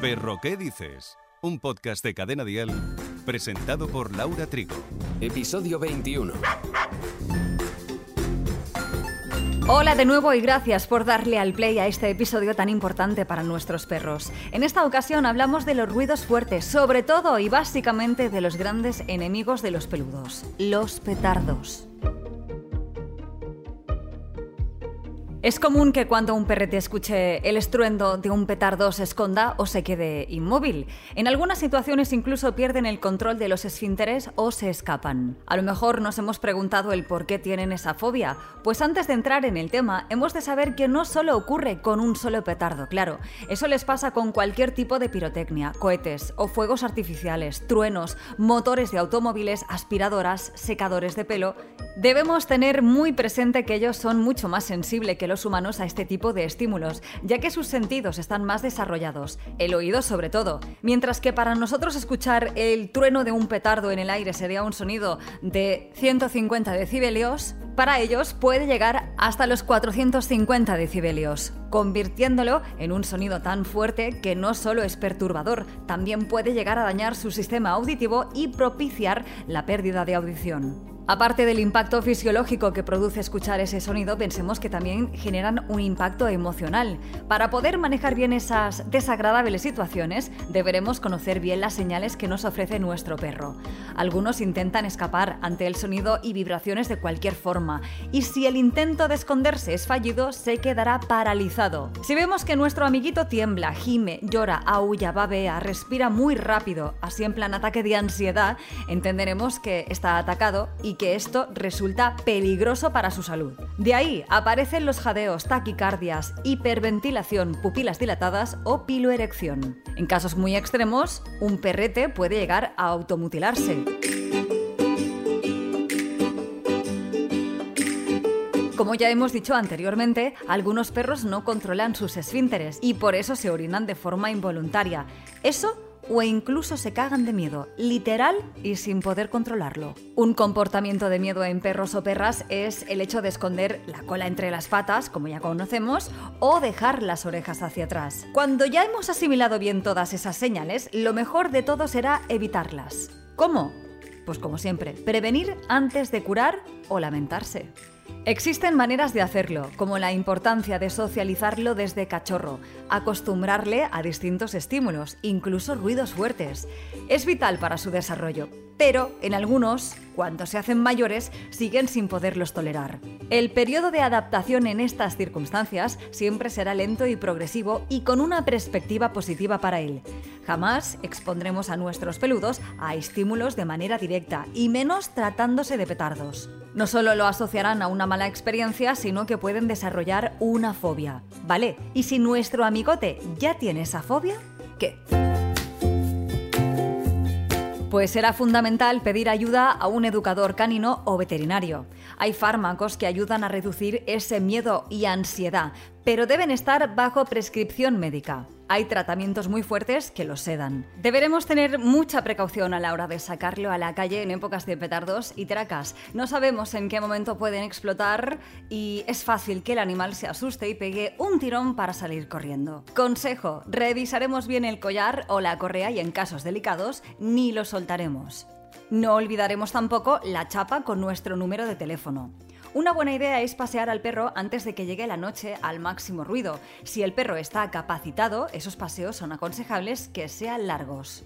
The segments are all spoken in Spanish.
Perro, ¿qué dices? Un podcast de Cadena Dial presentado por Laura Trigo. Episodio 21. Hola de nuevo y gracias por darle al play a este episodio tan importante para nuestros perros. En esta ocasión hablamos de los ruidos fuertes, sobre todo y básicamente de los grandes enemigos de los peludos, los petardos. Es común que cuando un perrete escuche el estruendo de un petardo se esconda o se quede inmóvil. En algunas situaciones incluso pierden el control de los esfínteres o se escapan. A lo mejor nos hemos preguntado el por qué tienen esa fobia. Pues antes de entrar en el tema, hemos de saber que no solo ocurre con un solo petardo, claro. Eso les pasa con cualquier tipo de pirotecnia, cohetes o fuegos artificiales, truenos, motores de automóviles, aspiradoras, secadores de pelo. Debemos tener muy presente que ellos son mucho más sensibles que los humanos a este tipo de estímulos, ya que sus sentidos están más desarrollados, el oído sobre todo, mientras que para nosotros escuchar el trueno de un petardo en el aire sería un sonido de 150 decibelios, para ellos puede llegar hasta los 450 decibelios, convirtiéndolo en un sonido tan fuerte que no solo es perturbador, también puede llegar a dañar su sistema auditivo y propiciar la pérdida de audición. Aparte del impacto fisiológico que produce escuchar ese sonido, pensemos que también generan un impacto emocional. Para poder manejar bien esas desagradables situaciones, deberemos conocer bien las señales que nos ofrece nuestro perro. Algunos intentan escapar ante el sonido y vibraciones de cualquier forma, y si el intento de esconderse es fallido, se quedará paralizado. Si vemos que nuestro amiguito tiembla, gime, llora, aúlla, babea, respira muy rápido, así en plan ataque de ansiedad, entenderemos que está atacado y que esto resulta peligroso para su salud. De ahí aparecen los jadeos, taquicardias, hiperventilación, pupilas dilatadas o piloerección. En casos muy extremos, un perrete puede llegar a automutilarse. Como ya hemos dicho anteriormente, algunos perros no controlan sus esfínteres y por eso se orinan de forma involuntaria. Eso o incluso se cagan de miedo, literal y sin poder controlarlo. Un comportamiento de miedo en perros o perras es el hecho de esconder la cola entre las patas, como ya conocemos, o dejar las orejas hacia atrás. Cuando ya hemos asimilado bien todas esas señales, lo mejor de todo será evitarlas. ¿Cómo? Pues como siempre, prevenir antes de curar o lamentarse. Existen maneras de hacerlo, como la importancia de socializarlo desde cachorro, acostumbrarle a distintos estímulos, incluso ruidos fuertes. Es vital para su desarrollo, pero en algunos, cuando se hacen mayores, siguen sin poderlos tolerar. El periodo de adaptación en estas circunstancias siempre será lento y progresivo y con una perspectiva positiva para él. Jamás expondremos a nuestros peludos a estímulos de manera directa y menos tratándose de petardos. No solo lo asociarán a una mala experiencia, sino que pueden desarrollar una fobia. ¿Vale? Y si nuestro amigote ya tiene esa fobia, ¿qué? Pues será fundamental pedir ayuda a un educador canino o veterinario. Hay fármacos que ayudan a reducir ese miedo y ansiedad, pero deben estar bajo prescripción médica. Hay tratamientos muy fuertes que los sedan. Deberemos tener mucha precaución a la hora de sacarlo a la calle en épocas de petardos y tracas. No sabemos en qué momento pueden explotar y es fácil que el animal se asuste y pegue un tirón para salir corriendo. Consejo, revisaremos bien el collar o la correa y en casos delicados ni lo soltaremos. No olvidaremos tampoco la chapa con nuestro número de teléfono. Una buena idea es pasear al perro antes de que llegue la noche al máximo ruido. Si el perro está capacitado, esos paseos son aconsejables que sean largos.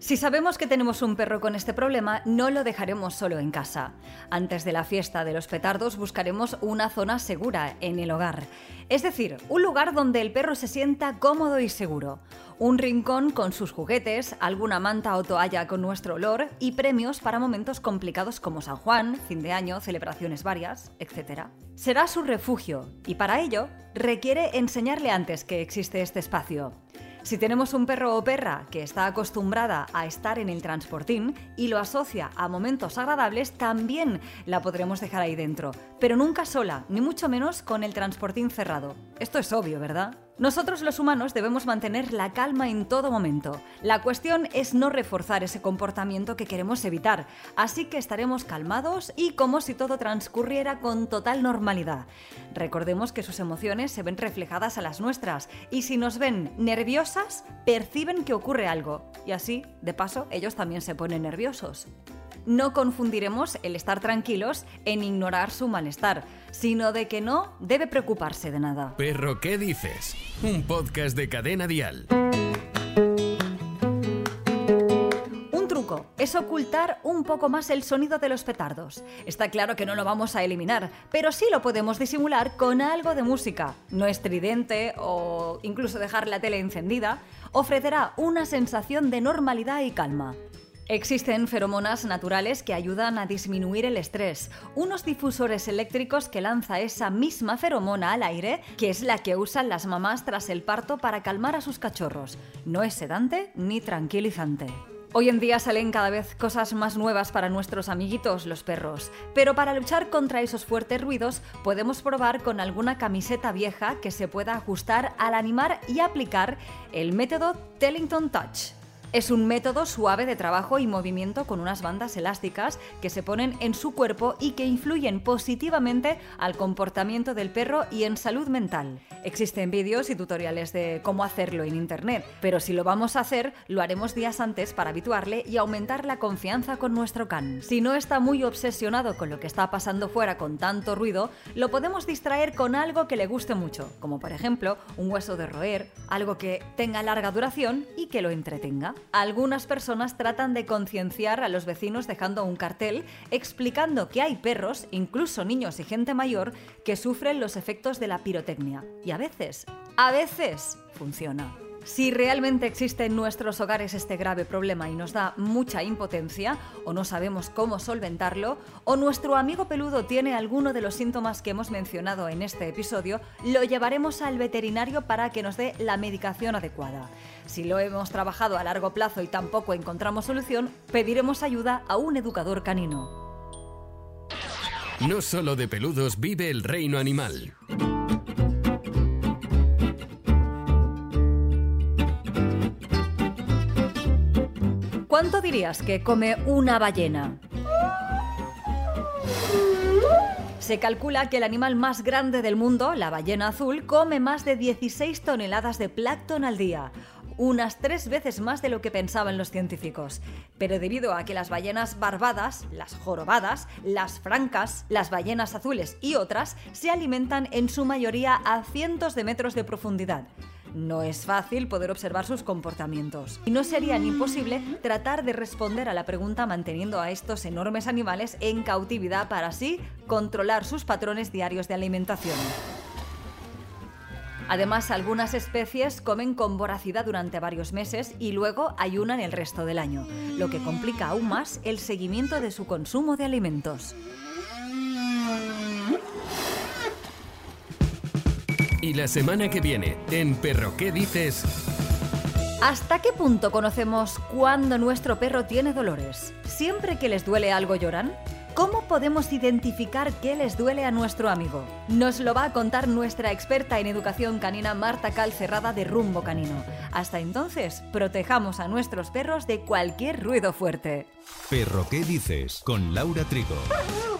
Si sabemos que tenemos un perro con este problema, no lo dejaremos solo en casa. Antes de la fiesta de los petardos buscaremos una zona segura en el hogar. Es decir, un lugar donde el perro se sienta cómodo y seguro. Un rincón con sus juguetes, alguna manta o toalla con nuestro olor y premios para momentos complicados como San Juan, fin de año, celebraciones varias, etc. Será su refugio y para ello requiere enseñarle antes que existe este espacio. Si tenemos un perro o perra que está acostumbrada a estar en el transportín y lo asocia a momentos agradables, también la podremos dejar ahí dentro, pero nunca sola, ni mucho menos con el transportín cerrado. Esto es obvio, ¿verdad? Nosotros los humanos debemos mantener la calma en todo momento. La cuestión es no reforzar ese comportamiento que queremos evitar, así que estaremos calmados y como si todo transcurriera con total normalidad. Recordemos que sus emociones se ven reflejadas a las nuestras y si nos ven nerviosas, perciben que ocurre algo y así, de paso, ellos también se ponen nerviosos. No confundiremos el estar tranquilos en ignorar su malestar, sino de que no debe preocuparse de nada. Perro, ¿qué dices? Un podcast de cadena dial. Un truco es ocultar un poco más el sonido de los petardos. Está claro que no lo vamos a eliminar, pero sí lo podemos disimular con algo de música. No estridente o incluso dejar la tele encendida ofrecerá una sensación de normalidad y calma. Existen feromonas naturales que ayudan a disminuir el estrés, unos difusores eléctricos que lanza esa misma feromona al aire, que es la que usan las mamás tras el parto para calmar a sus cachorros. No es sedante ni tranquilizante. Hoy en día salen cada vez cosas más nuevas para nuestros amiguitos, los perros, pero para luchar contra esos fuertes ruidos podemos probar con alguna camiseta vieja que se pueda ajustar al animar y aplicar el método Tellington Touch. Es un método suave de trabajo y movimiento con unas bandas elásticas que se ponen en su cuerpo y que influyen positivamente al comportamiento del perro y en salud mental. Existen vídeos y tutoriales de cómo hacerlo en internet, pero si lo vamos a hacer, lo haremos días antes para habituarle y aumentar la confianza con nuestro can. Si no está muy obsesionado con lo que está pasando fuera con tanto ruido, lo podemos distraer con algo que le guste mucho, como por ejemplo un hueso de roer, algo que tenga larga duración y que lo entretenga. Algunas personas tratan de concienciar a los vecinos dejando un cartel explicando que hay perros, incluso niños y gente mayor, que sufren los efectos de la pirotecnia. Y a veces, a veces, funciona. Si realmente existe en nuestros hogares este grave problema y nos da mucha impotencia, o no sabemos cómo solventarlo, o nuestro amigo peludo tiene alguno de los síntomas que hemos mencionado en este episodio, lo llevaremos al veterinario para que nos dé la medicación adecuada. Si lo hemos trabajado a largo plazo y tampoco encontramos solución, pediremos ayuda a un educador canino. No solo de peludos vive el reino animal. ¿Cuánto dirías que come una ballena? Se calcula que el animal más grande del mundo, la ballena azul, come más de 16 toneladas de plancton al día, unas tres veces más de lo que pensaban los científicos. Pero debido a que las ballenas barbadas, las jorobadas, las francas, las ballenas azules y otras se alimentan en su mayoría a cientos de metros de profundidad. No es fácil poder observar sus comportamientos. Y no sería ni posible tratar de responder a la pregunta manteniendo a estos enormes animales en cautividad para así controlar sus patrones diarios de alimentación. Además, algunas especies comen con voracidad durante varios meses y luego ayunan el resto del año, lo que complica aún más el seguimiento de su consumo de alimentos. La semana que viene, en Perro, ¿qué dices? ¿Hasta qué punto conocemos cuándo nuestro perro tiene dolores? ¿Siempre que les duele algo lloran? ¿Cómo podemos identificar qué les duele a nuestro amigo? Nos lo va a contar nuestra experta en educación canina Marta Calcerrada de Rumbo Canino. Hasta entonces, protejamos a nuestros perros de cualquier ruido fuerte. Perro, ¿qué dices? Con Laura Trigo.